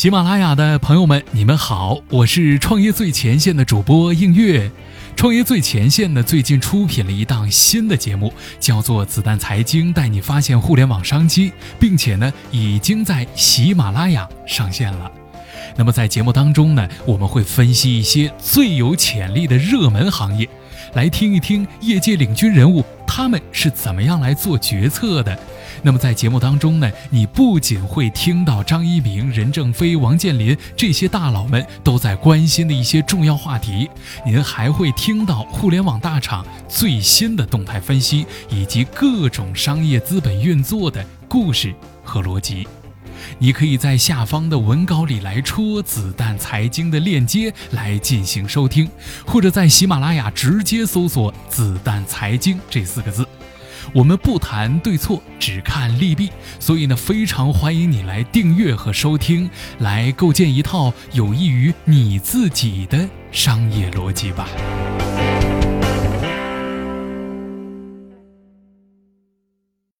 喜马拉雅的朋友们，你们好，我是创业最前线的主播映月。创业最前线呢，最近出品了一档新的节目，叫做《子弹财经》，带你发现互联网商机，并且呢，已经在喜马拉雅上线了。那么在节目当中呢，我们会分析一些最有潜力的热门行业，来听一听业界领军人物他们是怎么样来做决策的。那么在节目当中呢，你不仅会听到张一鸣、任正非、王健林这些大佬们都在关心的一些重要话题，您还会听到互联网大厂最新的动态分析，以及各种商业资本运作的故事和逻辑。你可以在下方的文稿里来戳“子弹财经”的链接来进行收听，或者在喜马拉雅直接搜索“子弹财经”这四个字。我们不谈对错，只看利弊，所以呢，非常欢迎你来订阅和收听，来构建一套有益于你自己的商业逻辑吧。